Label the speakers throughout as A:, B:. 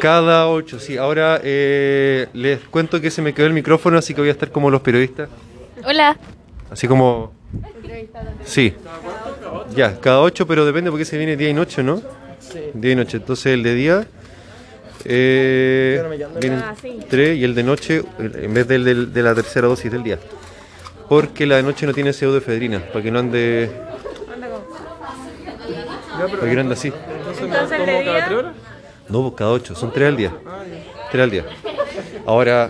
A: Cada ocho, sí. Ahora eh, les cuento que se me quedó el micrófono, así que voy a estar como los periodistas.
B: Hola.
A: Así como... Sí. Ya, cada ocho, pero depende porque se viene día y noche, ¿no? Día y noche. Entonces el de día... Eh, vienen
B: Ah, sí.
A: tres y el de noche en vez del, del- de la tercera dosis del día. Porque la de noche no tiene pseudoefedrina, para que no ande, para que no ande así.
B: Entonces el de día.
A: No, cada ocho, son tres al día. Tres al día. Ahora,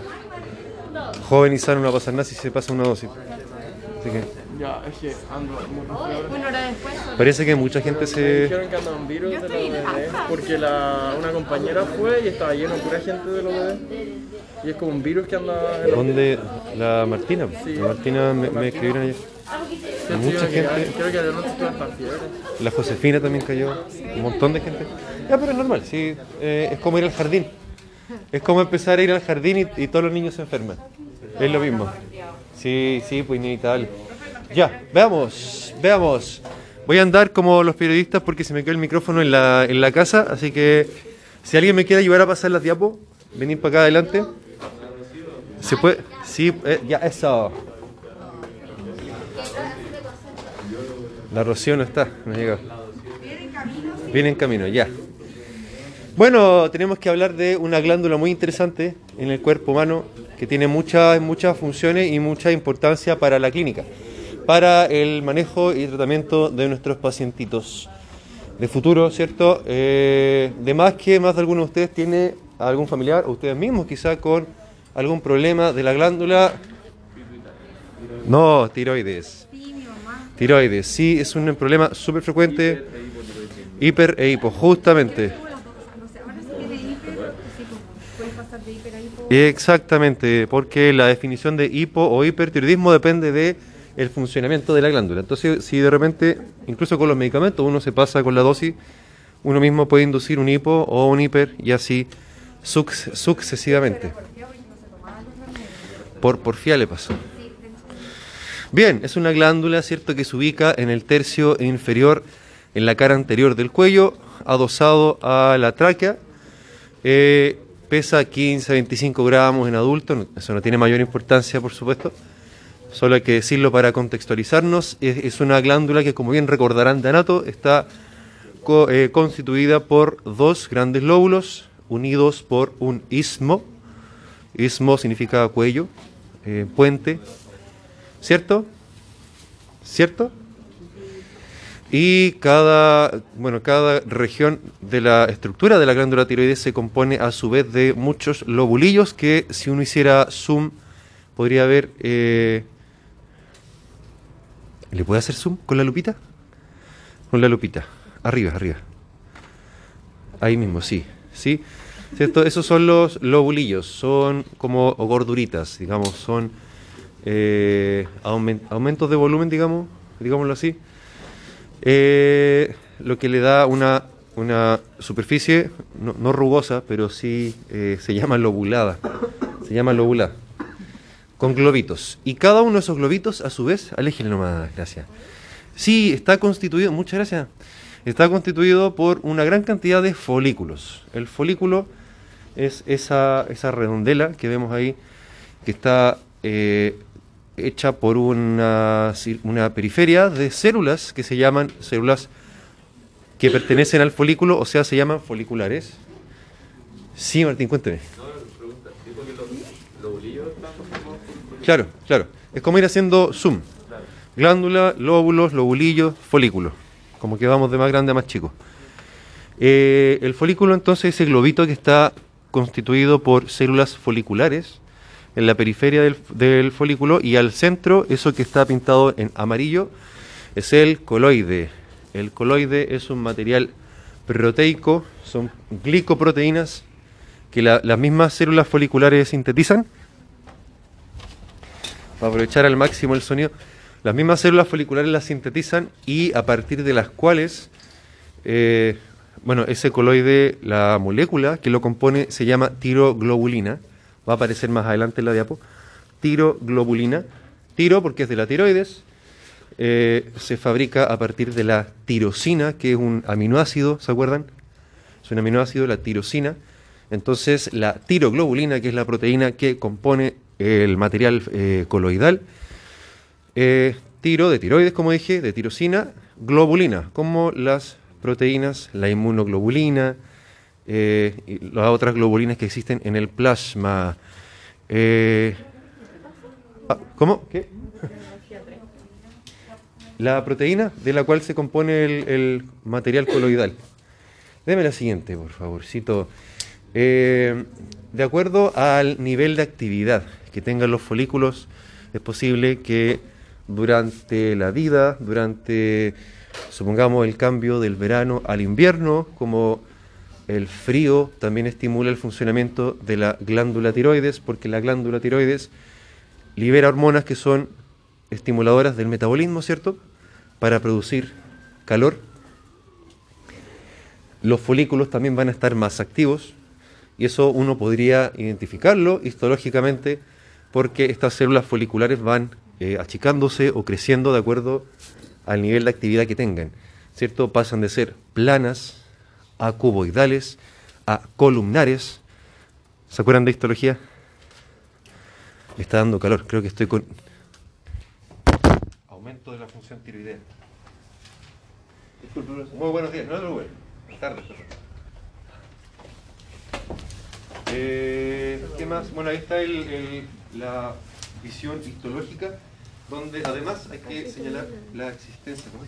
A: joven y sano no va a pasar nada si se pasa una dosis. Así que
C: Ya, es que ando.
B: Una hora después.
A: parece que mucha gente se...
C: Dijeron que anda un virus de los bebés porque la, una compañera fue y estaba lleno de pura gente de los bebés. Y es como un virus que anda en
A: ¿Dónde? La Martina. La Martina me, me escribieron ayer. Mucha
C: que-
A: gente.
C: Creo que de noche hasta fiebre.
A: La Josefina también cayó. Un montón de gente. Ya, pero es normal. Sí, eh, es como ir al jardín. Es como empezar a ir al jardín y, todos los niños se enferman. Es lo mismo. Sí, sí, pues inevitable. Ya, veamos, veamos. Voy a andar como los periodistas porque se me quedó el micrófono en la, en la casa, así que si alguien me quiere ayudar a pasar las diapos, venir para acá adelante. ¿Se puede? Sí, eh, ya, eso. La Rocío no está, no ha llegado. Viene en camino, ya. Bueno, tenemos que hablar de una glándula muy interesante en el cuerpo humano que tiene muchas, muchas funciones y mucha importancia para la clínica, para el manejo y tratamiento de nuestros pacientitos de futuro, ¿cierto? Eh, de más que más de alguno de ustedes tiene algún familiar o ustedes mismos quizá con algún problema de la glándula. No, tiroides. Tiroides, sí, es un problema súper frecuente. Hiper e hipo, justamente. Exactamente, porque la definición de hipo o hipertiroidismo depende de el funcionamiento de la glándula. Entonces, si de repente, incluso con los medicamentos, uno se pasa con la dosis, uno mismo puede inducir un hipo o un hiper y así suc- sucesivamente. Por porfía le pasó. Bien, es una glándula, ¿cierto?, que se ubica en el tercio inferior, en la cara anterior del cuello, adosado a la tráquea. Eh, pesa 15 a 25 gramos en adultos, no- eso no tiene mayor importancia, por supuesto. Solo hay que decirlo para contextualizarnos. Es, una glándula que, como bien recordarán de anato, está eh, constituida por dos grandes lóbulos unidos por un istmo. Istmo significa cuello, eh, puente, ¿cierto? ¿Cierto? Y cada, bueno, cada región de la estructura de la glándula tiroides se compone a su vez de muchos lobulillos que si uno hiciera zoom podría ver... eh, ¿Le puede hacer zoom con la lupita? Con la lupita. Arriba, arriba. Ahí mismo, sí. ¿Sí? ¿Cierto? Esos son los lobulillos. Son como gorduritas, digamos. Son eh, aumen- aumentos de volumen, digamos. Digámoslo así. Eh, lo que le da una, una superficie, no, rugosa, pero sí eh, se llama lobulada. Se llama lobulada. Con globitos. Y cada uno de esos globitos, a su vez, aléjenle nomás, gracias. Sí, está constituido, muchas gracias. Está constituido por una gran cantidad de folículos. El folículo es esa, esa redondela que vemos ahí, que está eh, hecha por una, una periferia de células que se llaman células que pertenecen al folículo, o sea, se llaman foliculares. Sí, Martín, cuénteme. Claro, claro. Es como ir haciendo zoom. Glándula, lóbulos, lobulillos, folículo. Como que vamos de más grande a más chico. Eh, el folículo entonces es ese globito que está constituido por células foliculares en la periferia del, del folículo y al centro, eso que está pintado en amarillo, es el coloide. El coloide es un material proteico, son glicoproteínas que la- las mismas células foliculares sintetizan. Para aprovechar al máximo el sonido. Las mismas células foliculares las sintetizan y a partir de las cuales, eh, bueno, ese coloide, la molécula que lo compone se llama tiroglobulina, va a aparecer más adelante en la diapo, tiroglobulina, tiro porque es de la tiroides, eh, se fabrica a partir de la tirosina, que es un aminoácido, ¿se acuerdan? Es un aminoácido, la tirosina, Entonces, la tiroglobulina, que es la proteína que compone el material eh, coloidal, eh, tiro de tiroides, como dije, de tirosina, globulina, como las proteínas, la inmunoglobulina eh, y las otras globulinas que existen en el plasma. Ah, ¿Cómo? ¿Qué? La proteína de la cual se compone el, material coloidal. Deme la siguiente, por favorcito. Eh, de acuerdo al nivel de actividad que tengan los folículos, es posible que durante la vida, durante, supongamos, el cambio del verano al invierno, como el frío también estimula el funcionamiento de la glándula tiroides, porque la glándula tiroides libera hormonas que son estimuladoras del metabolismo, ¿cierto? Para producir calor. Los folículos también van a estar más activos y eso uno podría identificarlo histológicamente porque estas células foliculares van eh, achicándose o creciendo de acuerdo al nivel de actividad que tengan, ¿cierto? Pasan de ser planas a cuboidales a columnares. ¿Se acuerdan de histología? Me está dando calor, creo que estoy con aumento de la función tiroidea. Disculpe, profesor. Muy buenos días, no preocupes. Buenas tardes. Eh, ¿Qué más? Bueno, ahí está el- el- la visión histológica, donde además hay que señalar la existencia. ¿cómo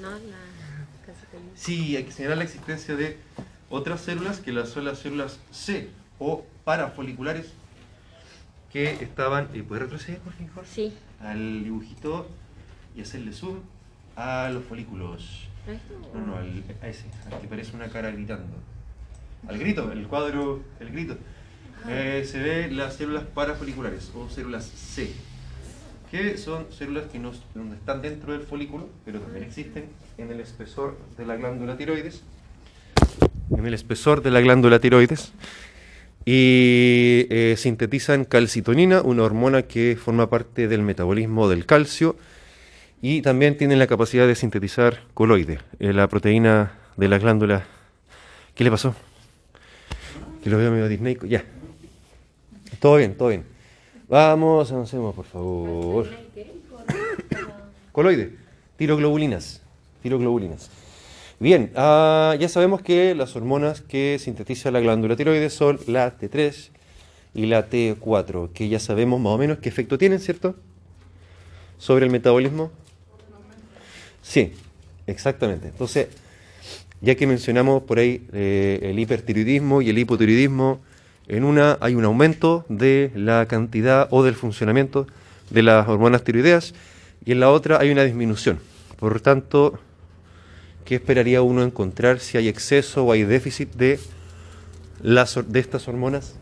B: no,
A: Sí, hay que señalar la existencia de otras células que las son las células C o parafoliculares que estaban. ¿y ¿Puede retroceder, por favor?
B: Sí.
A: Al dibujito y hacerle zoom a los folículos.
B: ¿A esto?
A: No, no, al, a ese, al que parece una cara gritando. Al grito, el cuadro, el grito. Eh, se ve las células parafoliculares o células C, que son células que no, donde están dentro del folículo, pero también existen en el espesor de la glándula tiroides. En el espesor de la glándula tiroides. Y eh, sintetizan calcitonina, una hormona que forma parte del metabolismo del calcio. Y también tienen la capacidad de sintetizar coloide, eh, la proteína de la glándula. ¿Qué le pasó? Que lo veo medio Disney. Ya. Todo bien, todo bien. Vamos, avancemos, por favor. Coloide, tiroglobulinas. Tiroglobulinas. Bien, ah, ya sabemos que las hormonas que sintetiza la glándula tiroides son la T3 y la T4, que ya sabemos más o menos qué efecto tienen, ¿cierto? Sobre el metabolismo. Sí, exactamente. Entonces, ya que mencionamos por ahí eh, el hipertiroidismo y el hipotiroidismo, en una hay un aumento de la cantidad o del funcionamiento de las hormonas tiroideas y en la otra hay una disminución. Por tanto, ¿qué esperaría uno encontrar si hay exceso o hay déficit de, las, de estas hormonas?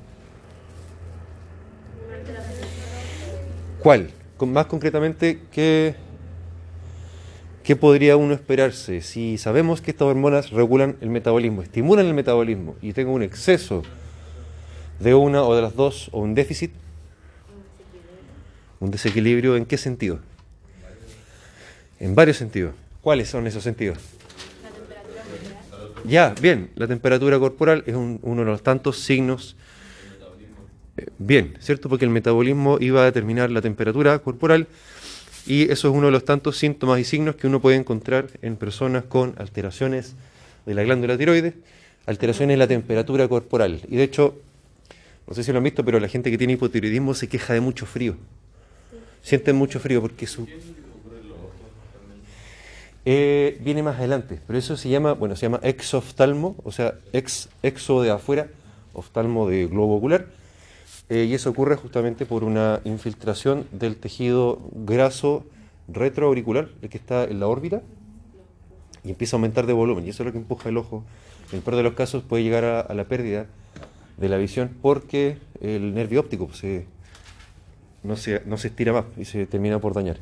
A: ¿Cuál? Más concretamente, ¿qué, ¿qué podría uno esperarse? Si sabemos que estas hormonas regulan el metabolismo, estimulan el metabolismo y tengo un exceso de una o de las dos o un déficit, un desequilibrio, ¿en qué sentido? En varios sentidos. ¿Cuáles son esos sentidos? Ya, bien, la temperatura corporal es un- uno de los tantos signos. eh, Bien, ¿cierto? Porque el metabolismo iba a determinar la temperatura corporal y eso es uno de los tantos síntomas y signos que uno puede encontrar en personas con alteraciones de la glándula tiroides, alteraciones en la temperatura corporal. Y de hecho, no sé si lo han visto, pero la gente que tiene hipotiroidismo se queja de mucho frío. Sienten mucho frío porque su... Eh, viene más adelante, pero eso se llama, bueno, se llama exoftalmo, o sea, ex, exo de afuera, oftalmo de globo ocular, eh, y eso ocurre justamente por una infiltración del tejido graso retroauricular, el que está en la órbita, y empieza a aumentar de volumen, y eso es lo que empuja el ojo. En el peor de los casos puede llegar a, la pérdida de la visión porque el nervio óptico no, se, no se estira más y se termina por dañar.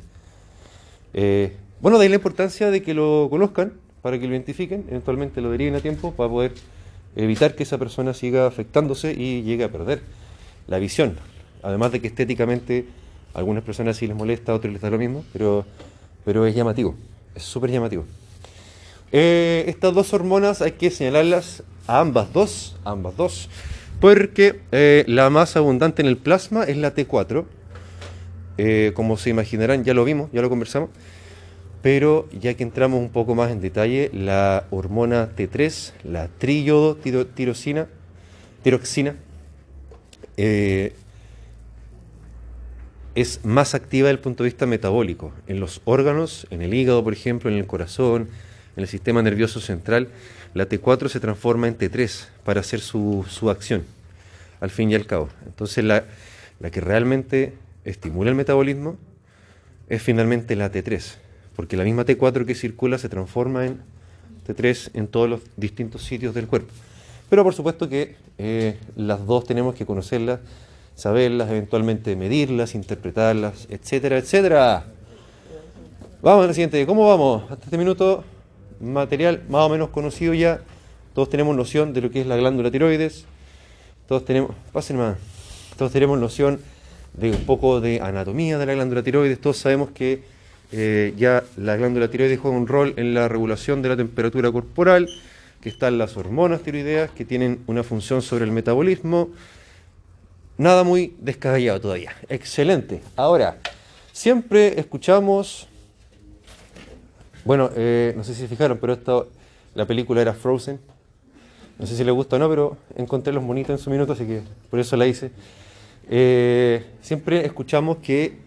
A: Eh, bueno, de ahí la importancia de que lo conozcan, para que lo identifiquen, eventualmente lo deriven a tiempo para poder evitar que esa persona siga afectándose y llegue a perder la visión. Además de que estéticamente a algunas personas sí les molesta, a otros les da lo mismo, pero, pero es llamativo, es súper llamativo. Eh, estas dos hormonas hay que señalarlas a ambas dos, ambas dos, porque eh, la más abundante en el plasma es la T4. Eh, como se imaginarán, ya lo vimos, ya lo conversamos. Pero ya que entramos un poco más en detalle, la hormona T3, la triyodo tiro- tirosina, tiroxina, eh, es más activa desde el punto de vista metabólico. En los órganos, en el hígado, por ejemplo, en el corazón, en el sistema nervioso central, la T4 se transforma en T3 para hacer su, su acción, al fin y al cabo. Entonces, la, la que realmente estimula el metabolismo es finalmente la T3, porque la misma T4 que circula se transforma en T3 en todos los distintos sitios del cuerpo. Pero por supuesto que eh, las dos tenemos que conocerlas, saberlas, eventualmente medirlas, interpretarlas, etcétera, etcétera. Vamos a la siguiente. ¿Cómo vamos? Hasta este minuto, material más o menos conocido ya. Todos tenemos noción de lo que es la glándula tiroides. Todos tenemos, pasen más. Todos tenemos noción de un poco de anatomía de la glándula tiroides. Todos sabemos que eh, ya la glándula tiroides juega un rol en la regulación de la temperatura corporal, que están las hormonas tiroideas que tienen una función sobre el metabolismo. Nada muy descabellado todavía. Excelente. Ahora, siempre escuchamos, bueno, eh, no sé si se fijaron, pero esta, la película era Frozen. No sé si les gusta o no, pero encontré los monitos en su minuto, así que por eso la hice. Eh, siempre escuchamos que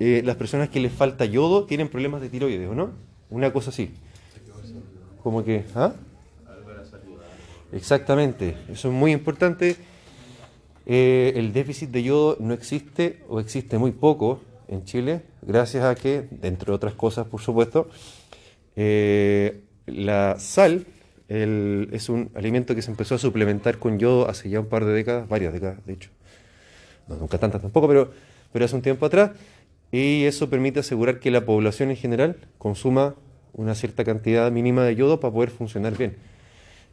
A: eh, las personas que les falta yodo tienen problemas de tiroides, ¿o no? Una cosa así. Como que, ¿ah? Exactamente, eso es muy importante. Eh, el déficit de yodo no existe o existe muy poco en Chile, gracias a que, entre otras cosas, por supuesto, eh, la sal el- es un alimento que se empezó a suplementar con yodo hace ya un par de décadas, varias décadas, de hecho. No, nunca tantas tampoco, pero, pero hace un tiempo atrás. Y eso permite asegurar que la población en general consuma una cierta cantidad mínima de yodo para poder funcionar bien.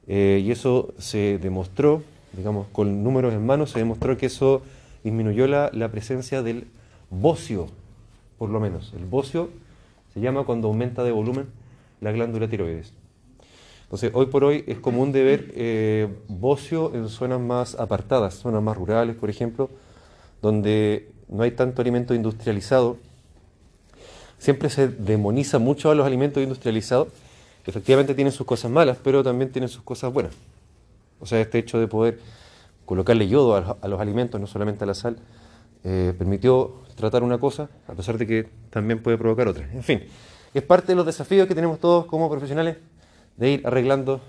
A: Eh, y eso se demostró, digamos, con números en mano, se demostró que eso disminuyó la, la presencia del bocio, por lo menos. El bocio se llama cuando aumenta de volumen la glándula tiroides. Entonces, hoy por hoy es común de ver eh, bocio en zonas más apartadas, zonas más rurales, por ejemplo, donde no hay tanto alimento industrializado. Siempre se demoniza mucho a los alimentos industrializados. Efectivamente tienen sus cosas malas, pero también tienen sus cosas buenas. O sea, este hecho de poder colocarle yodo a, los alimentos, no solamente a la sal, eh, permitió tratar una cosa, a pesar de que también puede provocar otra. En fin, es parte de los desafíos que tenemos todos como profesionales de ir arreglando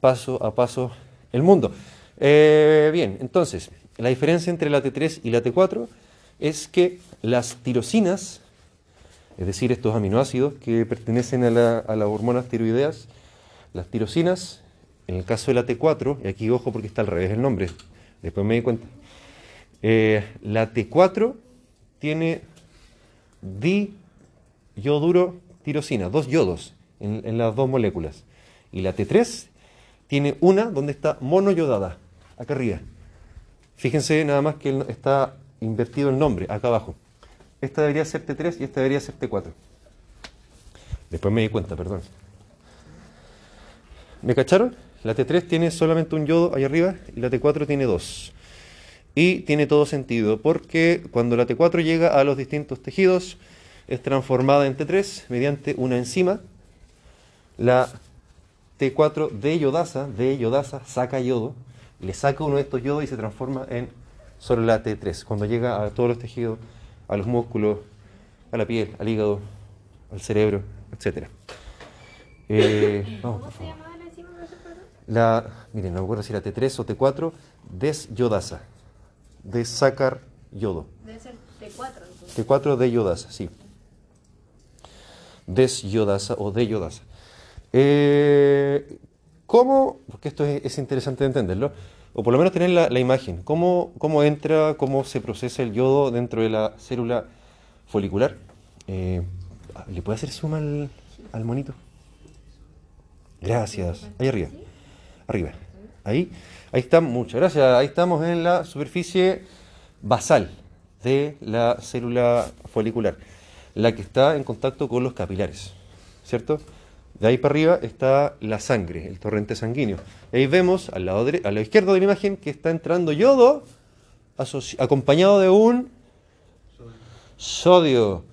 A: paso a paso el mundo. Eh, bien, entonces, la diferencia entre la T3 y la T4 es que las tirosinas, es decir, estos aminoácidos que pertenecen a, la- las hormonas tiroideas, las tirosinas, en el caso de la T4, y aquí ojo porque está al revés el nombre, después me di cuenta, eh, la T4 tiene diyoduro tirosina, dos yodos en, en las dos moléculas. Y la T3 tiene una donde está monoyodada, acá arriba. Fíjense nada más que está invertido el nombre, acá abajo. Esta debería ser T3 y esta debería ser T4. Después me di cuenta, perdón. ¿Me cacharon? La T3 tiene solamente un yodo ahí arriba y la T4 tiene dos. Y tiene todo sentido, porque cuando la T4 llega a los distintos tejidos, es transformada en T3 mediante una enzima. La T4 de yodasa, de yodasa, saca yodo, le saca uno de estos yodos y se transforma en solo la T3. Cuando llega a todos los tejidos, a los músculos, a la piel, al hígado, al cerebro, etc. Eh, vamos, por
B: ¿Cómo se
A: favor.
B: llamaba la enzima?
A: La, miren, no me acuerdo si era T3 o T4, desyodasa, de sacar yodo.
B: Debe ser T4. entonces.
A: T4 de yodasa, sí. Desyodasa o de yodasa. Eh, ¿Cómo? Porque esto es, es interesante de entenderlo. O por lo menos tener la, imagen. ¿Cómo, ¿Cómo entra, cómo se procesa el yodo dentro de la célula folicular? Eh, ¿Le puede hacer suma al, al monito? Gracias. Ahí arriba. Arriba. Ahí. Ahí está. Muchas gracias. Ahí estamos en la superficie basal de la célula folicular. La que está en contacto con los capilares. ¿Cierto? De ahí para arriba está la sangre, el torrente sanguíneo. Y ahí vemos al lado, dere- a la izquierda de la imagen que está entrando yodo acompañado de un sodio.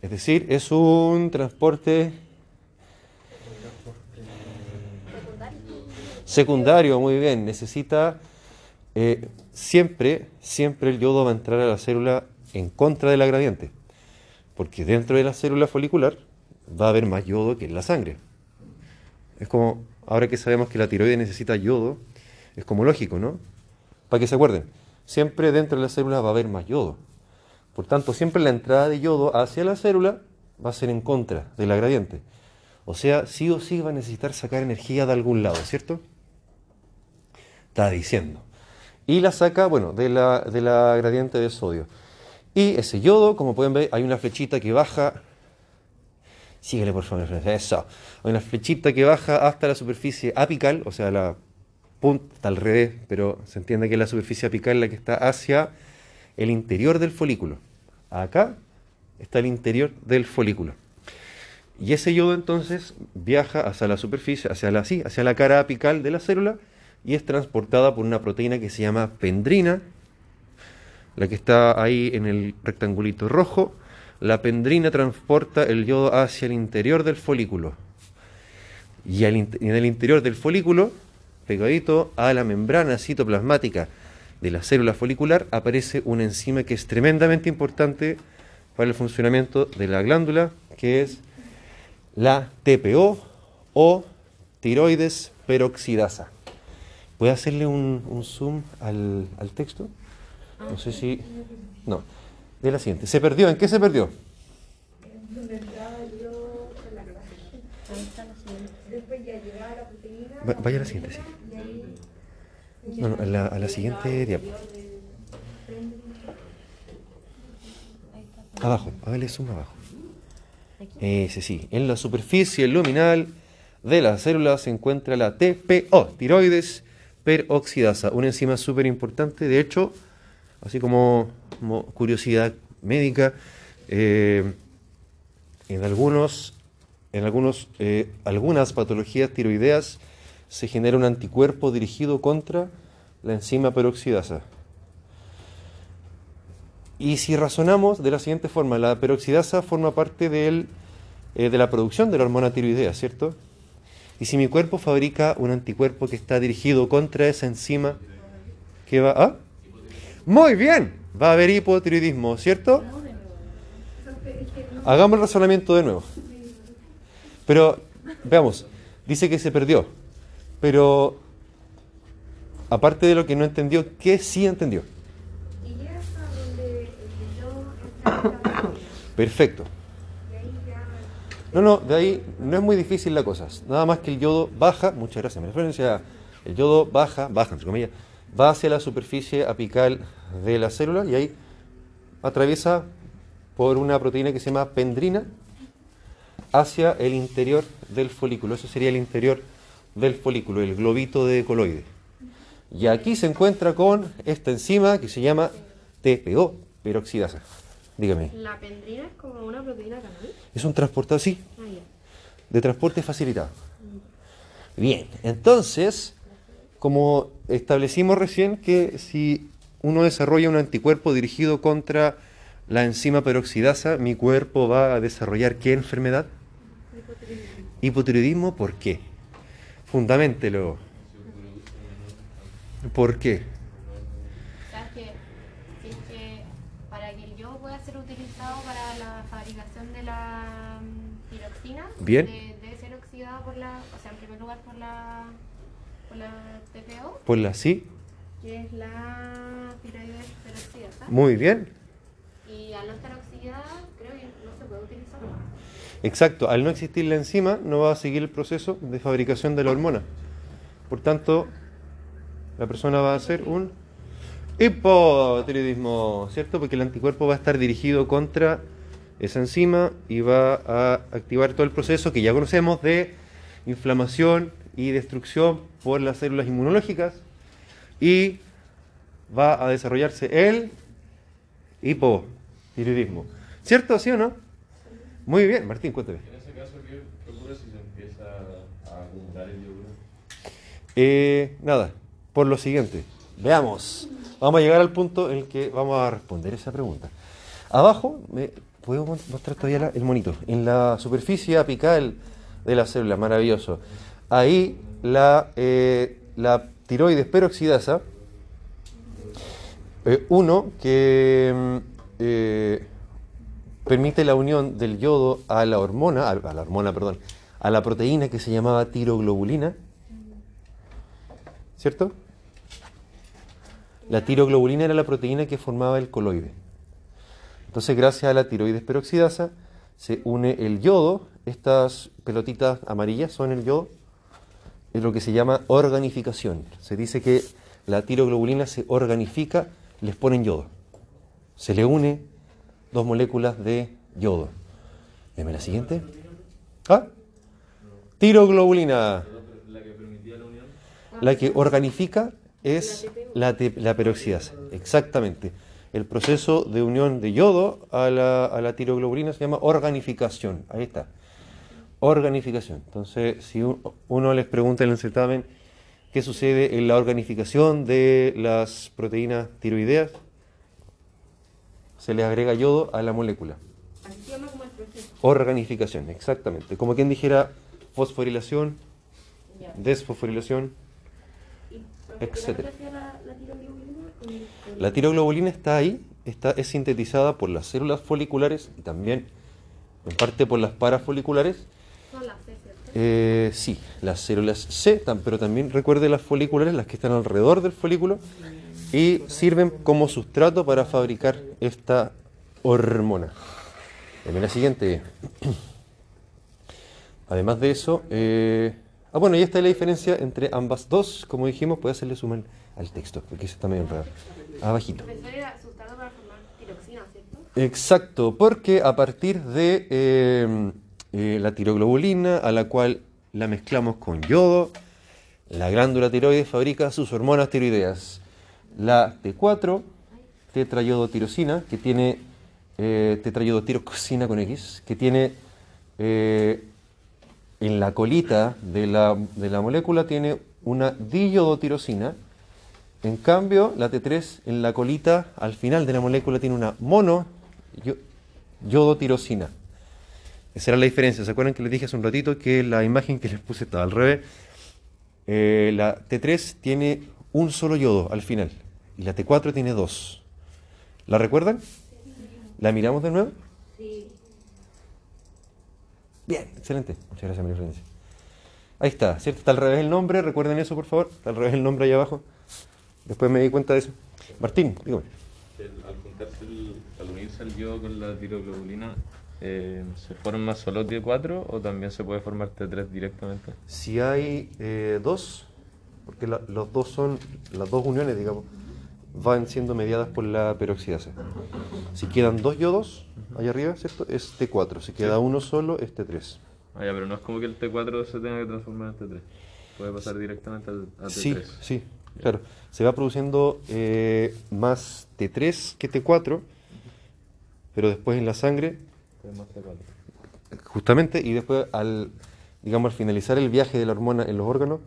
A: Es decir, es un transporte secundario, muy bien. Necesita eh, siempre, siempre el yodo va a entrar a la célula en contra de la gradiente. Porque dentro de la célula folicular va a haber más yodo que en la sangre. Es como, ahora que sabemos que la tiroides necesita yodo, es como lógico, ¿no? Para que se acuerden, siempre dentro de la célula va a haber más yodo. Por tanto, siempre la entrada de yodo hacia la célula va a ser en contra de la gradiente. O sea, sí o sí va a necesitar sacar energía de algún lado, ¿cierto? Está diciendo. Y la saca, bueno, de la, de la gradiente de sodio. Y ese yodo, como pueden ver, hay una flechita que baja. Síguele, por favor. Eso. Una flechita que baja hasta la superficie apical, o sea, la punta está al revés, pero se entiende que la superficie apical la que está hacia el interior del folículo. Acá está el interior del folículo. Y ese yodo entonces viaja hacia la superficie, hacia la, sí, hacia la cara apical de la célula y es transportada por una proteína que se llama pendrina, la que está ahí en el rectangulito rojo. La pendrina transporta el yodo hacia el interior del folículo. Y, en el interior del folículo, pegadito a la membrana citoplasmática de la célula folicular, aparece una enzima que es tremendamente importante para el funcionamiento de la glándula, que es la TPO o tiroides peroxidasa. ¿Puede hacerle un, un zoom al, al texto? No sé si... No. De la siguiente. Se perdió. ¿En qué se perdió? Va- Vaya a la siguiente, sí. No, no, a la, a la siguiente diapo. Abajo, hágale zoom abajo. Ese sí. En la superficie luminal de la célula se encuentra la TPO, tiroides peroxidasa, una enzima súper importante. De hecho, así como, curiosidad médica, eh, en algunos, en algunos, eh, algunas patologías tiroideas se genera un anticuerpo dirigido contra la enzima peroxidasa. Y si razonamos de la siguiente forma, la peroxidasa forma parte eh, de la producción de la hormona tiroidea, ¿cierto? Y si mi cuerpo fabrica un anticuerpo que está dirigido contra esa enzima, ¿qué va a? Muy bien, va a haber hipotiroidismo, ¿cierto? Hagamos el razonamiento de nuevo. Pero, veamos, dice que se perdió, pero aparte de lo que no entendió, ¿qué sí entendió? Perfecto. No, no, de ahí no es muy difícil la cosa. Nada más que el yodo baja, muchas gracias, mi referencia, el yodo baja, baja entre comillas, va hacia la superficie apical de la célula y ahí atraviesa por una proteína que se llama pendrina hacia el interior del folículo. Eso sería el interior del folículo, el globito de coloide. Y aquí se encuentra con esta enzima que se llama TPO, peroxidasa. Dígame,
B: La pendrina es como una proteína canal.
A: ¿es un transportador? Sí,
B: Ah, ya.
A: de transporte facilitado. Bien, entonces, como establecimos recién que si uno desarrolla un anticuerpo dirigido contra la enzima peroxidasa, mi cuerpo va a desarrollar qué enfermedad? Hipotiroidismo, ¿por qué? Fundamentelo. ¿Por qué?
B: ¿Sabes que si es que para que yodo pueda ser utilizado para la fabricación de la mm, tiroxina,
A: Bien.
B: de- debe ser oxidado por la, o sea, en primer lugar por la, por la
A: La sí,
B: que es la tiroides peroxidasa,
A: muy bien.
B: y al no estar oxidada, creo que no se puede utilizar.
A: Exacto, al no existir la enzima, no va a seguir el proceso de fabricación de la hormona. Por tanto, la persona va a hacer un hipotiroidismo, ¿cierto? Porque el anticuerpo va a estar dirigido contra esa enzima y va a activar todo el proceso que ya conocemos de inflamación y destrucción por las células inmunológicas y va a desarrollarse el hipotiroidismo. ¿Cierto? ¿Sí o no? Muy bien, Martín, cuéntame.
C: En ese caso, ¿qué, qué ocurre si se empieza
A: Eh, nada, por lo siguiente, veamos. Vamos a llegar al punto en el que vamos a responder esa pregunta. Abajo, me, ¿puedo mostrar todavía la- el monito? En la superficie apical de la célula, maravilloso. Ahí la, eh, la tiroides peroxidasa, eh, uno que mm, eh, permite la unión del yodo a la hormona, a la hormona, perdón, a la proteína que se llamaba tiroglobulina, ¿cierto? La tiroglobulina era la proteína que formaba el coloide. Entonces, gracias a la tiroides peroxidasa, se une el yodo, estas pelotitas amarillas son el yodo, es lo que se llama organificación. Se dice que la tiroglobulina se organifica, les ponen yodo. Se le une dos moléculas de yodo. Deme la siguiente. ¿Ah? Tiroglobulina. La que organifica es la, la peroxidasa. Exactamente. El proceso de unión de yodo a la, a la tiroglobulina se llama organificación. Ahí está. Organificación. Entonces, si un- uno les pregunta en el certamen qué sucede en la organificación de las proteínas tiroideas, se le agrega yodo a la molécula.
B: Así se llama como el proceso.
A: Organificación, exactamente. Como quien dijera fosforilación,
B: Ya.
A: desfosforilación,
B: ¿Y
A: etcétera.
B: hacía la, la tiroglobulina?
A: La tiroglobulina está ahí, está, es sintetizada por las células foliculares y también en parte por las parafoliculares.
B: Son las C, ¿cierto?
A: Eh, sí, las células C, pero también recuerde las foliculares, las que están alrededor del folículo, y sirven como sustrato para fabricar esta hormona. Deme la siguiente. Además de eso, eh, ah bueno, y esta es la diferencia entre ambas dos, como dijimos, puede hacerle suma al texto, porque eso está medio enredado. Abajito.
B: Profesor era sustrato para formar tiroxina, ¿cierto?
A: Exacto, porque a partir de eh, eh, la tiroglobulina, a la cual la mezclamos con yodo, la glándula tiroides fabrica sus hormonas tiroideas. La T4, tetrayodotirosina, que tiene eh, con X, que tiene eh, en la colita de la, de la molécula tiene una diyodotirosina. En cambio, la T3 en la colita, al final de la molécula, tiene una mono yo- yodotirosina. Esa era la diferencia. ¿Se acuerdan que les dije hace un ratito que la imagen que les puse estaba al revés? Eh, la T3 tiene un solo yodo al final y la T4 tiene dos. ¿La recuerdan? ¿La miramos de nuevo?
B: Sí.
A: Bien, excelente. Muchas gracias, María Florencia. Ahí está, ¿cierto? Está al revés el nombre, recuerden eso, por favor. Está al revés el nombre ahí abajo. Después me di cuenta de eso. Martín, dígame.
D: El- al, juntarse el- al unirse el yodo con la tiroglobulina, eh, ¿se forma solo T4 o también se puede formar T3 directamente?
A: Si hay eh, dos, porque la- los dos son, las dos uniones, digamos, van siendo mediadas por la peroxidasa. Si quedan dos yodos, ahí arriba, ¿cierto? Es T4. Si queda uno solo, es T3.
D: Ah, ya, pero no es como que el T4 se tenga que transformar en T3. Puede pasar directamente al, a T3.
A: Sí, sí, claro. Se va produciendo eh, más T3 que T4, pero después en la sangre
D: Es más T4.
A: Justamente y después al digamos al finalizar el viaje de la hormona en los órganos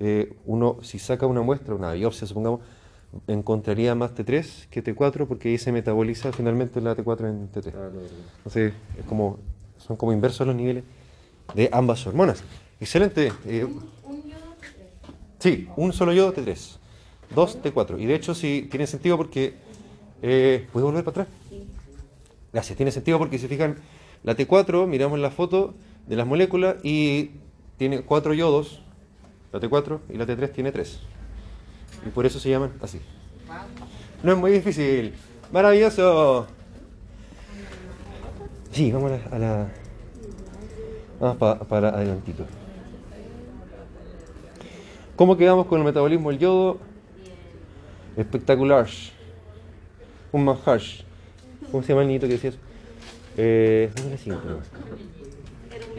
A: eh, uno si saca una muestra una biopsia supongamos encontraría más T3 que T4 porque ahí se metaboliza finalmente la T4 en T3
D: Ah,
A: entonces es como son como inversos los niveles de ambas hormonas. Excelente eh,
B: Un yodo tres.
A: Sí, un solo yodo T3, dos T4. Y de hecho sí tiene sentido porque... Eh, ¿Puedo volver para atrás? Gracias, tiene sentido porque si fijan, la T4, miramos la foto de las moléculas y tiene cuatro yodos, la T4, y la T3 tiene tres. Y por eso se llaman así. No es muy difícil. ¡Maravilloso! Sí, vamos a la... Vamos pa- para adelantito. ¿Cómo quedamos con el metabolismo del yodo? Espectacular. Un manjar. ¿Cómo se llama el niñito que decía eso? Eh, la siguiente nomás.
B: Era un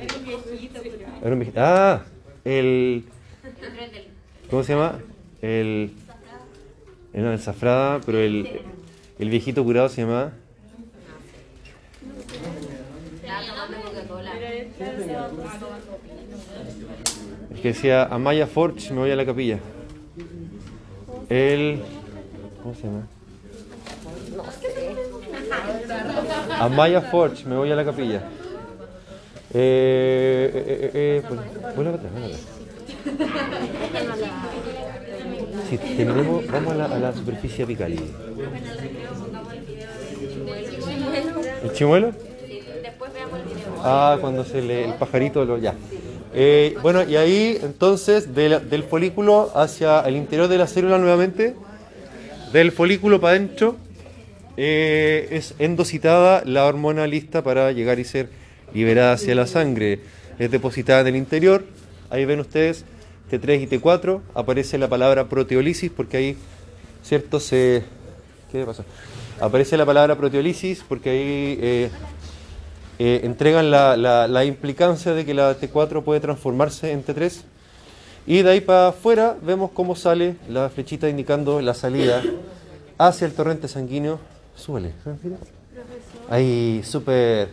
B: viejito.
A: Era un viejito. Ah, el.
B: El.
A: ¿Cómo se llama? El. eh, No, el zafrada, pero el, el viejito curado se llama.
B: Estaba tomando Coca-Cola.
A: El que decía Amaya Forge, me voy a la capilla. El. ¿Cómo se llama? Amaya Forge, me voy a la capilla. Eh, eh, eh, eh, pues, vuelve atrás, vuelve atrás. Sí, terminemos, vamos a la, a superficie apical. ¿El chimuelo?
B: Después veamos el video.
A: Ah, cuando se le el pajarito lo ya. Eh, bueno, y ahí entonces de del folículo hacia el interior de la célula nuevamente, del folículo para adentro, eh, es endocitada la hormona lista para llegar y ser liberada hacia la sangre. Es depositada en el interior. Ahí ven ustedes T3 y T4. Aparece la palabra proteólisis porque ahí, ¿cierto? Se... ¿Qué pasa? Aparece la palabra proteólisis porque ahí eh, eh, entregan la- la implicancia de que la T4 puede transformarse en T3. Y de ahí para afuera vemos cómo sale la flechita indicando la salida hacia el torrente sanguíneo. Súbele. Ahí, súper.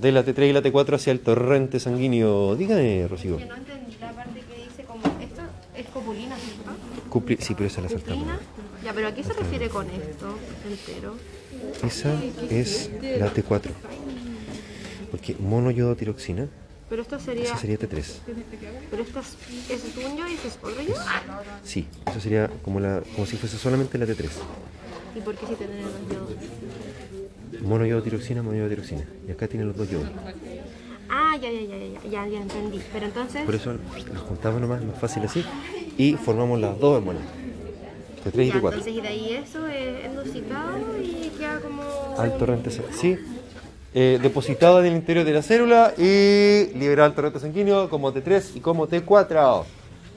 A: De la T3 y la T4 hacia el torrente sanguíneo. Dígame, Rocío.
B: Que no entendí la parte que dice como esto es copulina, ¿cierto?
A: Cupli- sí, pero esa la saltamos.
B: Copulina. Ya, pero ¿a qué se refiere con esto entero?
A: Esa es la T4. Porque monoyodotiroxina,
B: Pero esto sería,
A: esa sería T3.
B: pero esto es, es yo y ese es otro yo.
A: Sí, eso sería como, la, como si fuese solamente la T3.
B: ¿Y por qué si tener los yodos?
A: Monoyodotiroxina, monoyodotiroxina. Y acá tiene los dos yodos.
B: Ah, ya, ya, ya, ya, ya, ya entendí. Pero entonces,
A: Por eso los juntamos nomás, más fácil así. Y formamos las dos hormonas. T3 y
B: ya,
A: T4.
B: entonces y de ahí eso es endocitado y queda como
A: Al torrente sanguíneo. Sí. Eh, depositada en el interior de la célula y liberada al torrente sanguíneo como T3 y como T4.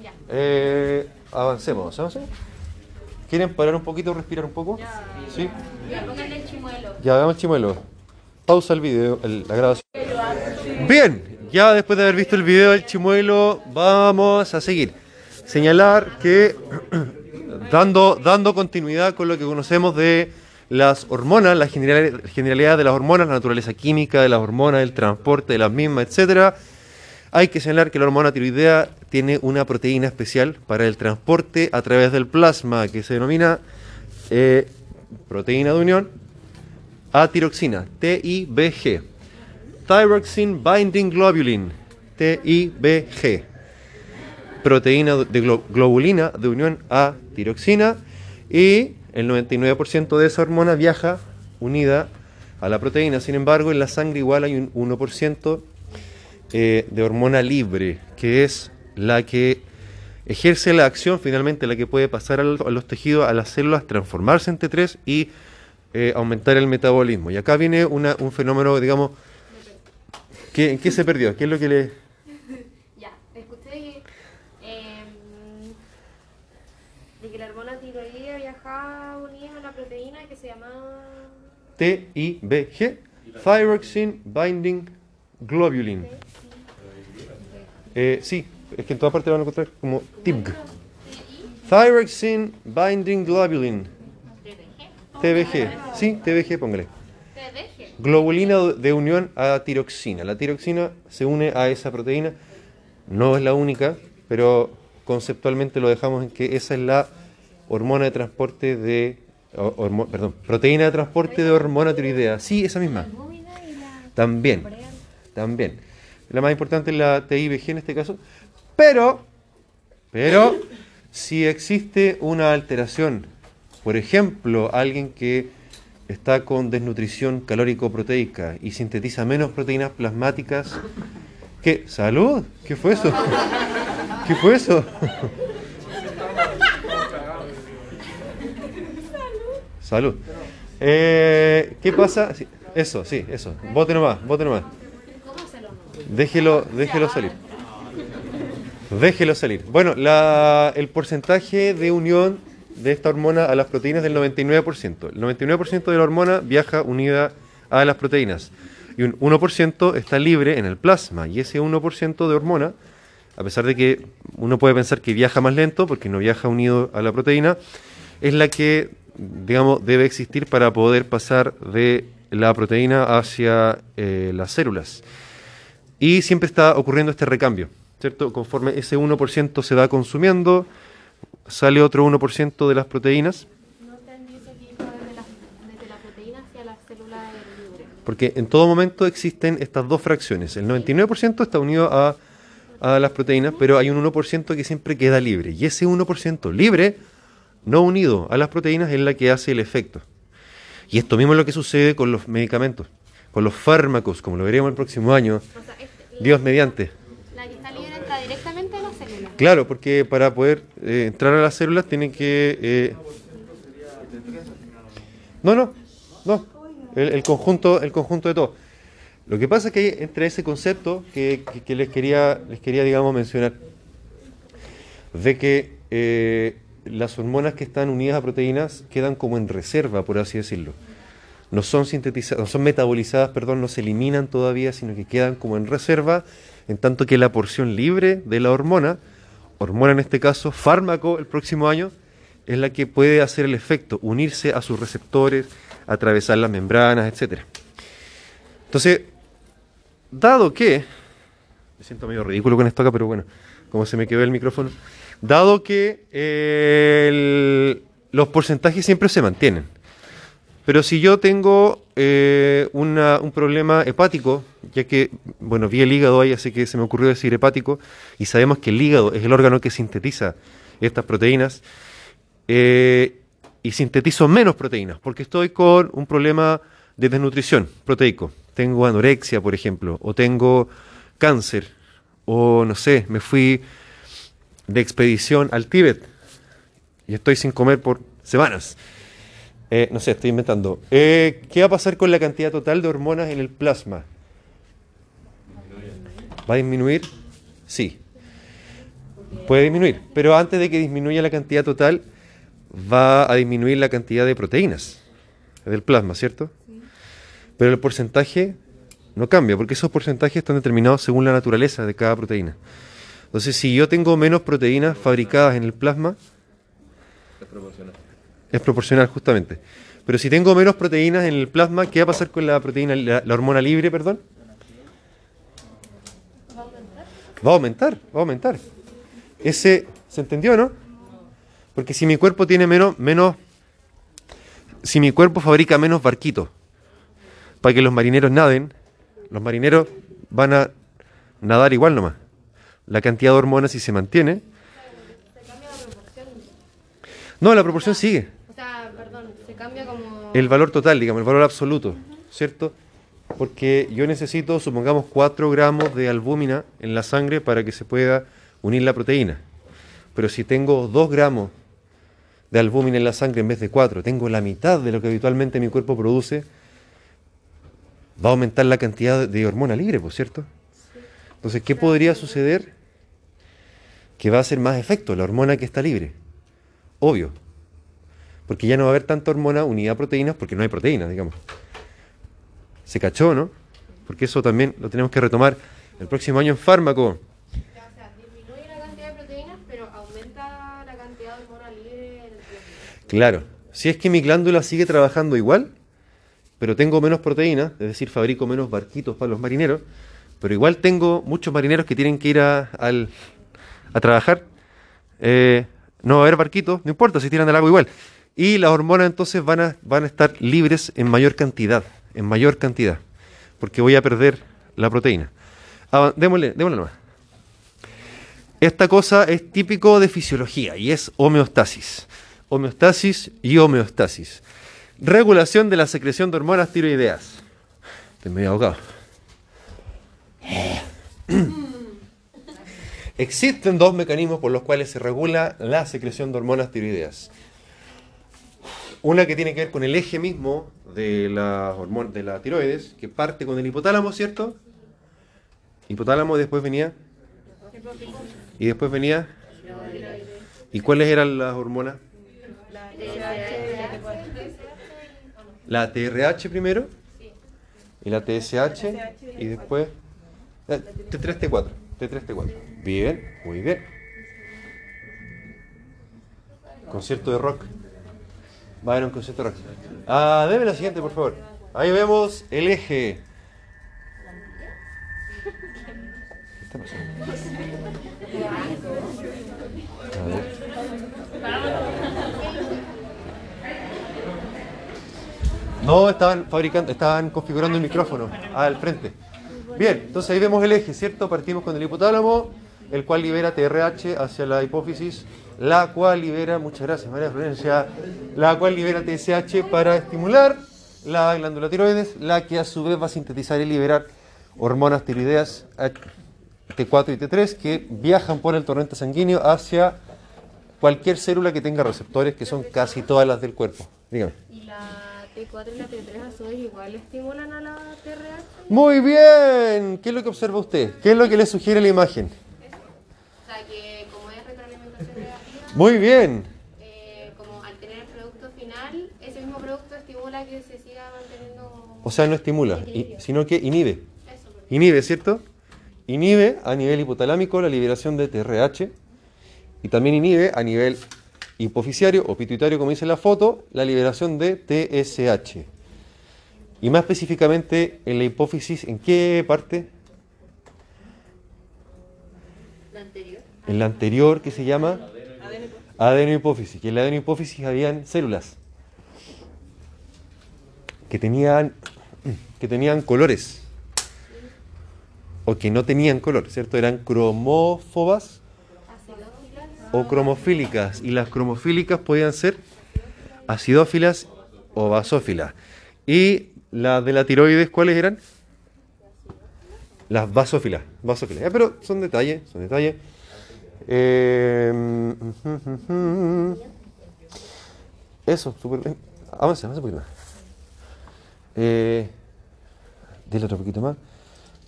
B: Ya.
A: Eh, avancemos, avancemos. ¿Quieren parar un poquito, respirar un poco? Sí.
B: Ya, pónganle el chimuelo.
A: Ya, el chimuelo. Pausa el video, el- la grabación. Bien, ya después de haber visto el video del chimuelo, vamos a seguir. Señalar que, dando, dando continuidad con lo que conocemos de las hormonas, la general- generalidad de las hormonas, la naturaleza química de las hormonas, el transporte de las mismas, etcétera, hay que señalar que la hormona tiroidea tiene una proteína especial para el transporte a través del plasma que se denomina eh, proteína de unión a tiroxina, TIBG. Thyroxine Binding Globulin, TIBG. Proteína de glo- globulina de unión a tiroxina y el 99% de esa hormona viaja unida a la proteína. Sin embargo, en la sangre igual hay un 1% eh, de hormona libre, que es la que ejerce la acción finalmente, la que puede pasar a los tejidos, a las células, transformarse en T3 y eh, aumentar el metabolismo. Y acá viene una- un fenómeno, digamos, que, ¿qué se perdió? ¿Qué es lo que le...?
B: Ya, escuché que, em, de que la hormona tiroidea viajaba unida a la proteína que se llamaba...
A: TIBG, Thyroxine Binding Globulin. Eh, sí, es que en toda parte lo van a encontrar como TIBG. Thyroxine Binding Globulin. TBG. Sí, TBG, póngale. Globulina de unión a tiroxina. La tiroxina se une a esa proteína. No es la única, pero conceptualmente lo dejamos en que esa es la hormona de transporte de. hormo- perdón, proteína de transporte de hormona tiroidea. Sí, esa misma. También. También. La más importante es la TIBG en este caso. Pero, pero, si existe una alteración, por ejemplo, alguien que está con desnutrición calórico-proteica y sintetiza menos proteínas plasmáticas, ¿qué? ¿Salud? ¿Qué fue eso? ¿Qué fue eso? Salud. Eh, ¿Qué pasa? Eso, sí, eso. Vote nomás, vote nomás. Déjelo, déjelo salir. Déjelo salir. Bueno, la- el porcentaje de unión de esta hormona a las proteínas del 99%. El 99% de la hormona viaja unida a las proteínas. Y un 1% está libre en el plasma. Y ese 1% de hormona, a pesar de que uno puede pensar que viaja más lento porque no viaja unido a la proteína, es la que, digamos, debe existir para poder pasar de la proteína hacia eh, las células. Y siempre está ocurriendo este recambio. ¿cierto? Conforme ese 1% se va consumiendo, sale otro 1% de las proteínas,
B: No desde la, desde la proteína hacia la célula libre.
A: porque en todo momento existen estas dos fracciones. El 99% está unido a, a las proteínas, pero hay un 1% que siempre queda libre. Y ese 1% libre, no unido a las proteínas, es la que hace el efecto. Y esto mismo es lo que sucede con los medicamentos, con los fármacos, como lo veremos el próximo año,
B: O sea,
A: Dios mediante.
B: la que está libre entra directamente a la célula.
A: Claro, porque para poder eh, entrar a las células tienen que... eh, No, no, no. El, el conjunto, el conjunto de todo. Lo que pasa es que hay entre ese concepto que, que- que les quería, les quería, digamos, mencionar, de que eh, las hormonas que están unidas a proteínas quedan como en reserva, por así decirlo. No son sintetizadas, no son metabolizadas, perdón, no se eliminan todavía, sino que quedan como en reserva, en tanto que la porción libre de la hormona, hormona en este caso, fármaco el próximo año, es la que puede hacer el efecto, unirse a sus receptores, atravesar las membranas, etcétera. Entonces, dado que, me siento medio ridículo con esto acá, pero bueno, como se me quedó el micrófono, dado que los porcentajes siempre se mantienen, pero si yo tengo eh, un problema hepático, ya que, bueno, vi el hígado ahí, así que se me ocurrió decir hepático, y sabemos que el hígado es el órgano que sintetiza estas proteínas, eh, y sintetizo menos proteínas, porque estoy con un problema de desnutrición proteico. Tengo anorexia, por ejemplo, o tengo cáncer, o no sé, me fui de expedición al Tíbet y estoy sin comer por semanas. Eh, no sé, estoy inventando. Eh, ¿Qué va a pasar con la cantidad total de hormonas en el plasma? ¿Va a disminuir? Sí. Puede disminuir, pero antes de que disminuya la cantidad total, va a disminuir la cantidad de proteínas del plasma, ¿cierto? Pero el porcentaje no cambia, porque esos porcentajes están determinados según la naturaleza de cada proteína. Entonces, si yo tengo menos proteínas fabricadas en el plasma,
D: Es proporcional.
A: justamente. Pero si tengo menos proteínas en el plasma, ¿qué va a pasar con la proteína, la, la hormona libre, perdón? Va a aumentar, va a aumentar. Ese, ¿se entendió, no? Porque si mi cuerpo tiene menos, menos, si mi cuerpo fabrica menos barquitos para que los marineros naden, los marineros van a nadar igual nomás. La cantidad de hormonas si se mantiene, no, la proporción sigue.
B: O sea, perdón, se cambia como.
A: El valor total, digamos, el valor absoluto, ¿cierto? Porque yo necesito, supongamos, 4 gramos de albúmina en la sangre para que se pueda unir la proteína. Pero si tengo 2 gramos de albúmina en la sangre en vez de 4, tengo la mitad de lo que habitualmente mi cuerpo produce, va a aumentar la cantidad de hormona libre, ¿por cierto? Entonces, ¿qué podría suceder? Que va a hacer más efecto la hormona que está libre. Obvio, porque ya no va a haber tanta hormona unida a proteínas porque no hay proteínas, digamos. Se cachó, ¿no? Porque eso también lo tenemos que retomar el próximo año en fármaco.
B: Ya, o sea, disminuye la cantidad de proteínas, pero aumenta la cantidad de hormona libre en el plasma.
A: Claro, si es que mi glándula sigue trabajando igual, pero tengo menos proteínas, es decir, fabrico menos barquitos para los marineros, pero igual tengo muchos marineros que tienen que ir a, al- a trabajar, eh, no va a haber barquitos, no importa, si tiran al agua igual. Y las hormonas entonces van a, van a estar libres en mayor cantidad, en mayor cantidad, porque voy a perder la proteína. Ava- démosle, démosle nomás. Esta cosa es típico de fisiología y es homeostasis. Homeostasis y homeostasis. Regulación de la secreción de hormonas tiroideas. Estoy medio ahogado. Existen dos mecanismos por los cuales se regula la secreción de hormonas tiroideas. Una que tiene que ver con el eje mismo de la, de la tiroides, que parte con el hipotálamo, ¿cierto? Hipotálamo, después venía. Y después venía. ¿Y cuáles eran las hormonas? La TRH primero. Y la TSH. Y después. la T3, T4. T3, T4. Bien, muy bien. Concierto de rock. Byron Conceptor. Ah, deme la siguiente, por favor. Ahí vemos el eje. ¿Qué está pasando? A ver. No, estaban fabricando, estaban configurando el micrófono ah, al frente. Bien, entonces ahí vemos el eje, ¿cierto? Partimos con el hipotálamo, el cual libera TRH hacia la hipófisis la cual libera, muchas gracias María Florencia, la cual libera TSH para estimular la glándula tiroides, la que a su vez va a sintetizar y liberar hormonas tiroideas T4 y T3 que viajan por el torrente sanguíneo hacia cualquier célula que tenga receptores, que son casi todas las del cuerpo. Dígame.
B: ¿Y la T4 y la T3 a su vez igual estimulan a la TRH?
A: Muy bien. ¿Qué es lo que observa usted? ¿Qué es lo que le sugiere la imagen?
B: O sea que como es retroalimentación negativa,
A: Muy bien.
B: eh, como al tener el producto final, ese mismo producto estimula que se siga manteniendo
A: O sea, no estimula, sino que inhibe.
B: eso. porque-
A: Inhibe, ¿cierto? Inhibe a nivel hipotalámico la liberación de TRH y también inhibe a nivel hipofisiario o pituitario, como dice la foto, la liberación de TSH. Y más específicamente en la hipófisis, ¿en qué parte?
B: La anterior.
A: En la anterior que se llama adenohipófisis. Y en la adenohipófisis habían células que tenían, que tenían colores o que no tenían color, ¿cierto? Eran cromófobas o cromofílicas. Y las cromofílicas podían ser acidófilas o basófilas. Y las de la tiroides, ¿cuáles eran? Las basófilas. basófilas. Ya, pero son detalles, son detalles. Eh, eso, súper bien. Avanza, avanza un poquito más. Eh, dile otro poquito más.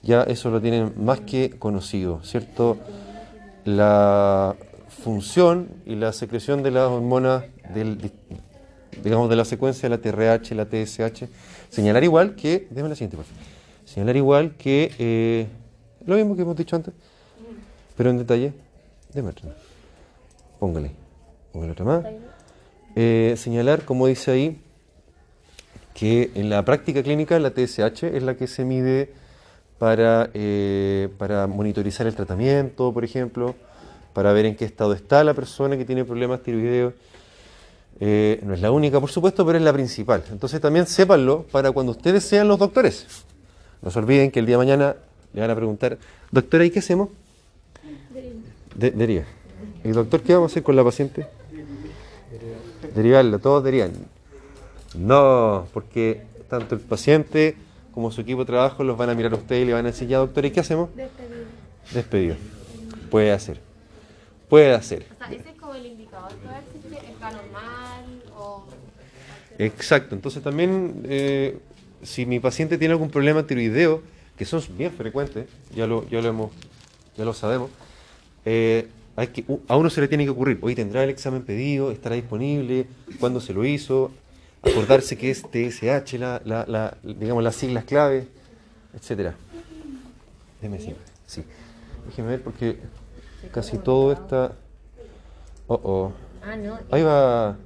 A: Ya eso lo tienen más que conocido, ¿cierto? La función y la secreción de las hormonas del, digamos, de la secuencia de la TRH, la TSH, señalar igual que, déjame la siguiente, por. Señalar igual que eh, lo mismo que hemos dicho antes, pero en detalle, déjame otra. Póngale, póngale otra más. Eh, señalar, como dice ahí, que en la práctica clínica la TSH es la que se mide para, eh, para monitorizar el tratamiento, por ejemplo, para ver en qué estado está la persona que tiene problemas tiroideos. Eh, no es la única, por supuesto, pero es la principal. Entonces también sépanlo para cuando ustedes sean los doctores. No se olviden que el día de mañana le van a preguntar, doctora, ¿y qué hacemos? De, deriva. ¿Y doctor qué vamos a hacer con la paciente? Derivarla, todos derivan. No, porque tanto el paciente como su equipo de trabajo los van a mirar a usted y le van a decir, ya doctor, ¿y qué hacemos?
B: Despedido.
A: Despedido. Puede hacer. Puede hacer.
B: O sea, ese es como el indicador para ver si está normal o...
A: Exacto. Entonces también, eh, si mi paciente tiene algún problema tiroideo, que son bien frecuentes, ya lo, ya lo hemos, ya lo sabemos, eh, hay que, a uno se le tiene que ocurrir, hoy tendrá el examen pedido, estará disponible, cuándo se lo hizo, acordarse que es TSH, la, la, la- digamos las siglas clave, etcétera. Déjeme decir, sí. Déjeme ver porque casi todo está. Oh, oh.
B: Ah.
A: Ahí va.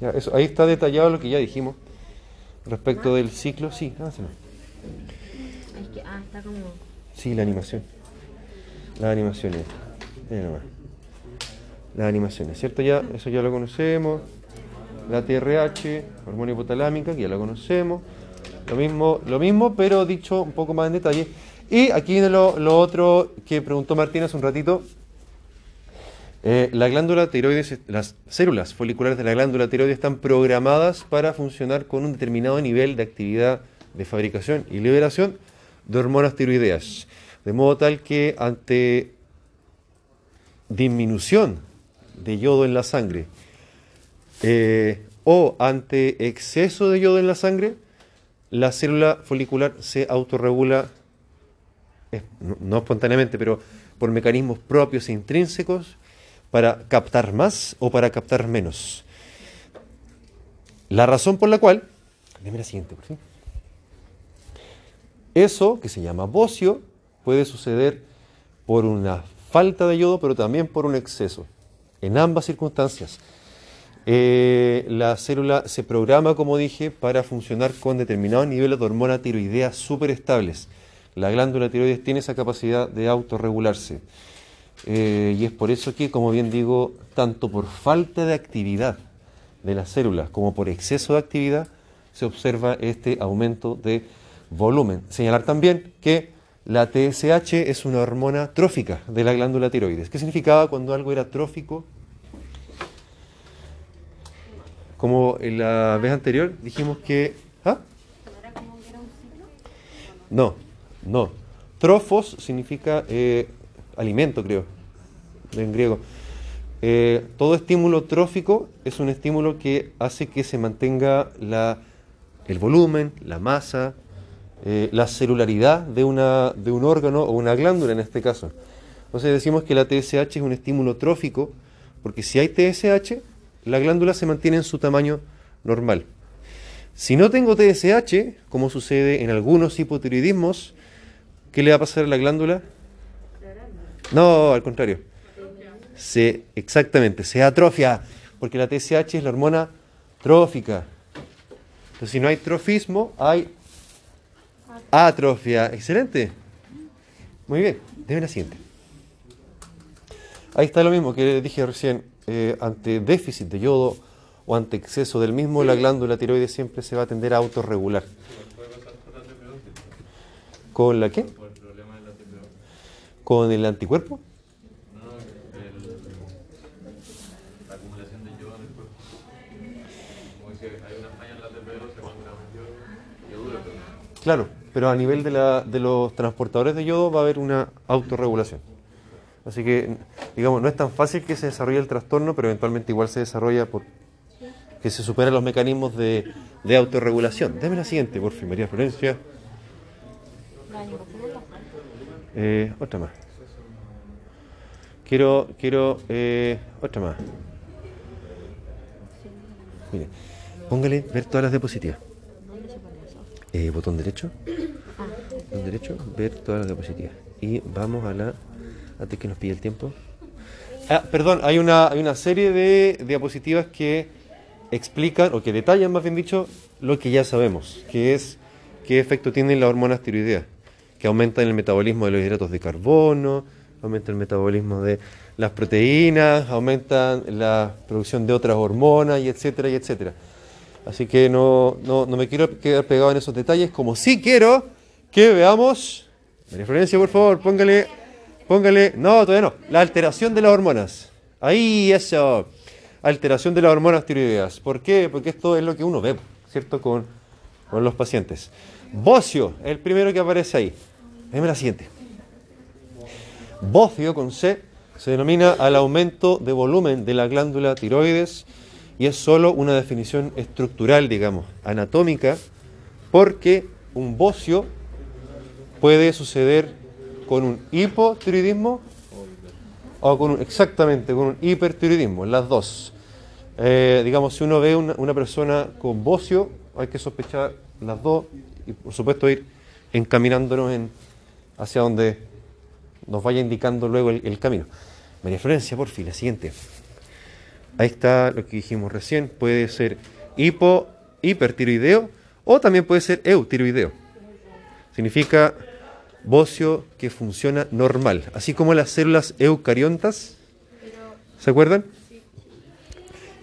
A: Ya, eso, ahí está detallado lo que ya dijimos respecto del ciclo. Sí.
B: Es que, ah, está como...
A: Sí, la animación. Las animaciones. Las animaciones, ¿cierto? Ya, eso ya lo conocemos. La TRH, hormona hipotalámica, que ya la conocemos. Lo mismo, lo mismo, pero dicho un poco más en detalle. Y aquí lo, lo otro que preguntó Martín hace un ratito. Eh, la glándula tiroides, las células foliculares de la glándula tiroides están programadas para funcionar con un determinado nivel de actividad de fabricación y liberación de hormonas tiroideas. De modo tal que ante disminución de yodo en la sangre eh, o ante exceso de yodo en la sangre, la célula folicular se autorregula, no, espontáneamente, pero por mecanismos propios e intrínsecos para captar más o para captar menos. La razón por la cual, la siguiente, por fin. Eso, que se llama bocio, puede suceder por una falta de yodo, pero también por un exceso. En ambas circunstancias, eh, la célula se programa, como dije, para funcionar con determinados niveles de hormona tiroidea súper estables. La glándula tiroides tiene esa capacidad de autorregularse. Eh, y es por eso que, como bien digo, tanto por falta de actividad de las células como por exceso de actividad, se observa este aumento de volumen. Señalar también que la TSH es una hormona trófica de la glándula tiroides. ¿Qué significaba cuando algo era trófico? Como en la vez anterior dijimos que... ¿ah?
B: ¿No
A: no. Trofos significa eh, alimento, creo, en griego. Eh, todo estímulo trófico es un estímulo que hace que se mantenga la, el volumen, la masa, eh, la celularidad de, una, de un órgano o una glándula en este caso. Entonces decimos que la TSH es un estímulo trófico, porque si hay TSH, la glándula se mantiene en su tamaño normal. Si no tengo TSH, como sucede en algunos hipotiroidismos, ¿qué le va a pasar a la glándula? No, al contrario. Se, exactamente, se atrofia, porque la TSH es la hormona trófica. Entonces, si no hay trofismo, hay atrofia. Excelente. Muy bien, deme la siguiente. Ahí está lo mismo que dije recién. eh, ante déficit de yodo o ante exceso del mismo, la glándula tiroides siempre se va a tender a autorregular.
D: ¿Puede pasar con la
A: qué? ¿Con el anticuerpo? Claro, pero a nivel de, la, de los transportadores de yodo va a haber una autorregulación. Así que, digamos, no es tan fácil que se desarrolle el trastorno, pero eventualmente igual se desarrolla por que se superan los mecanismos de, de autorregulación. Deme la siguiente, por fin, María Florencia. Eh, otra más. Quiero, quiero, eh, otra más. Mire, póngale ver todas las diapositivas. Eh, botón derecho. Botón derecho, ver todas las diapositivas. Y vamos a la. Antes que nos pille el tiempo. Ah, perdón, hay una, hay una serie de diapositivas que explican, o que detallan más bien dicho, lo que ya sabemos, que es qué efecto tienen las hormonas tiroideas, que aumentan el metabolismo de los hidratos de carbono, aumentan el metabolismo de las proteínas, aumentan la producción de otras hormonas, y etcétera, y etcétera. Así que no, no, no me quiero quedar pegado en esos detalles, como sí quiero que veamos. María Florencia, por favor, póngale, póngale. No, todavía no. La alteración de las hormonas. Ahí, eso. Alteración de las hormonas tiroideas. ¿Por qué? Porque esto es lo que uno ve, ¿cierto? Con, con los pacientes. Bocio, el primero que aparece ahí. Deme la siguiente. Bocio con C se denomina al aumento de volumen de la glándula tiroides y es solo una definición estructural, digamos, anatómica, porque un bocio puede suceder con un hipotiroidismo o con un, exactamente, con un hipertiroidismo, las dos. Eh, digamos, si uno ve una, una persona con bocio, hay que sospechar las dos y, por supuesto, ir encaminándonos en, hacia donde nos vaya indicando luego el, el camino. María Florencia, por fin, la siguiente. Ahí está lo que dijimos recién. Puede ser hipo, hipertiroideo o también puede ser eutiroideo. Significa bocio que funciona normal, así como las células eucariontas. ¿Se acuerdan?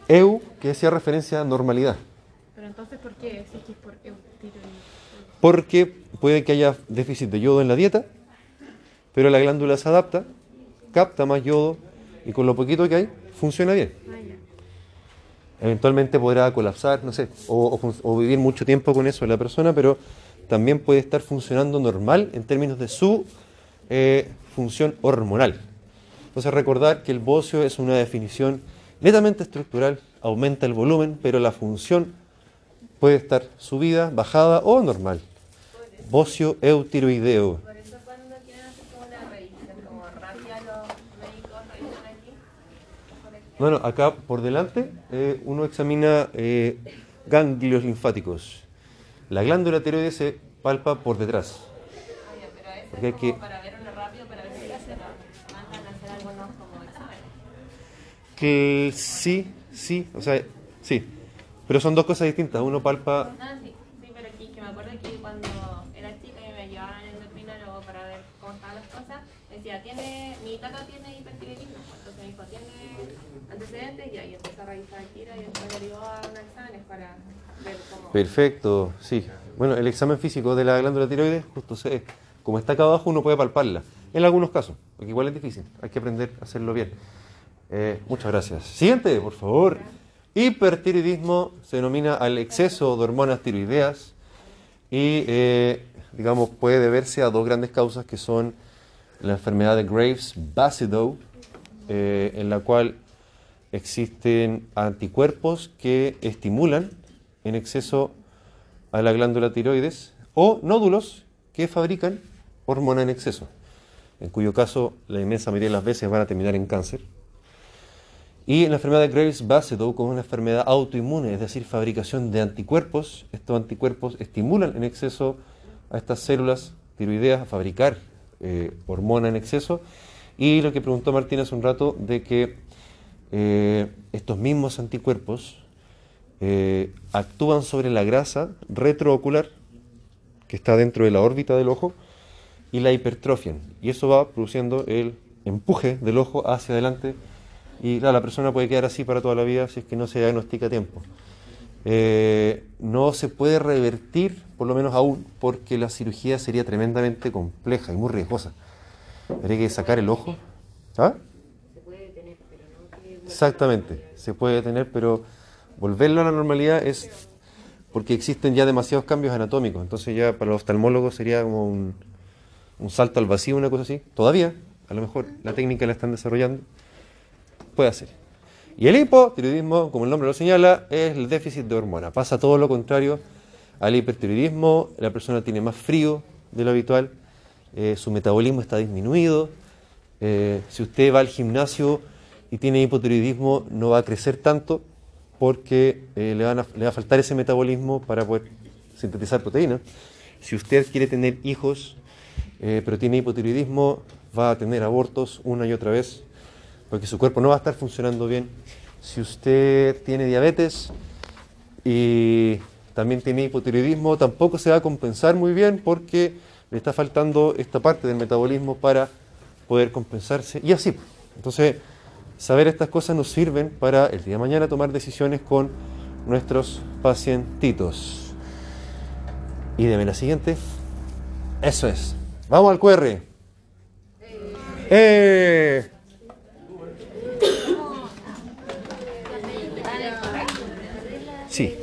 A: Eu, que hacía referencia a normalidad.
B: Pero entonces, ¿por qué? Si es que es por.
A: Porque puede que haya déficit de yodo en la dieta, pero la glándula se adapta, capta más yodo y con lo poquito que hay, funciona bien.
B: Ah.
A: Eventualmente podrá colapsar, no sé, o, o vivir mucho tiempo con eso la persona, pero también puede estar funcionando normal en términos de su eh, función hormonal. Entonces recordar que el bocio es una definición netamente estructural, aumenta el volumen, pero la función puede estar subida, bajada o normal. Bocio eutiroideo. Bueno, acá por delante eh, uno examina eh, ganglios linfáticos. La glándula tiroides se palpa por detrás. Porque hay que-. Que sí, sí, o sea, sí. Pero son dos cosas distintas. Uno palpa.
B: Ah, sí, sí, pero aquí que me acuerdo que cuando era chica y me llevaban al endocrinólogo para ver cómo estaban las cosas, decía, tiene, mi tata tiene hipertiroidismo, entonces me dijo, tiene
E: antecedentes y ahí empecé a revisar Kira y después derivó a unos exámenes para.
A: Perfecto, sí. Bueno, el examen físico de la glándula tiroides, justo se, como está acá abajo, uno puede palparla. En algunos casos, porque igual es difícil. Hay que aprender a hacerlo bien. Eh, muchas gracias. Siguiente, por favor. Hipertiroidismo se denomina al exceso de hormonas tiroideas y, eh, digamos, puede deberse a dos grandes causas que son la enfermedad de Graves-Basedow, eh, en la cual existen anticuerpos que estimulan en exceso a la glándula tiroides o nódulos que fabrican hormona en exceso, en cuyo caso la inmensa mayoría de las veces van a terminar en cáncer. Y en la enfermedad de Graves-Basedow, como una enfermedad autoinmune, es decir, fabricación de anticuerpos, estos anticuerpos estimulan en exceso a estas células tiroideas a fabricar eh, hormona en exceso. Y lo que preguntó Martín hace un rato, de que eh, estos mismos anticuerpos eh, actúan sobre la grasa retroocular que está dentro de la órbita del ojo y la hipertrofian. Y eso va produciendo el empuje del ojo hacia adelante y claro, la persona puede quedar así para toda la vida si es que no se diagnostica a tiempo. Eh, no se puede revertir, por lo menos aún, porque la cirugía sería tremendamente compleja y muy riesgosa. Habría que sacar el ojo. ¿Ah? Exactamente, se puede tener, pero volverlo a la normalidad es porque existen ya demasiados cambios anatómicos. Entonces ya para los oftalmólogos sería como un, salto al vacío, una cosa así. Todavía, a lo mejor la técnica la están desarrollando, puede hacer. Y el hipotiroidismo, como el nombre lo señala, es el déficit de hormona. Pasa todo lo contrario al hipertiroidismo, la persona tiene más frío de lo habitual, eh, su metabolismo está disminuido. Eh, si usted va al gimnasio y tiene hipotiroidismo, no va a crecer tanto porque eh, le, van a- le va a faltar ese metabolismo para poder sintetizar proteínas. Si usted quiere tener hijos, eh, pero tiene hipotiroidismo, va a tener abortos una y otra vez porque su cuerpo no va a estar funcionando bien. Si usted tiene diabetes y también tiene hipotiroidismo, tampoco se va a compensar muy bien porque le está faltando esta parte del metabolismo para poder compensarse y así. Entonces, saber estas cosas nos sirven para el día de mañana tomar decisiones con nuestros pacientitos. Y deme la siguiente. Eso es. Vamos al QR. ¡Eh! Sí.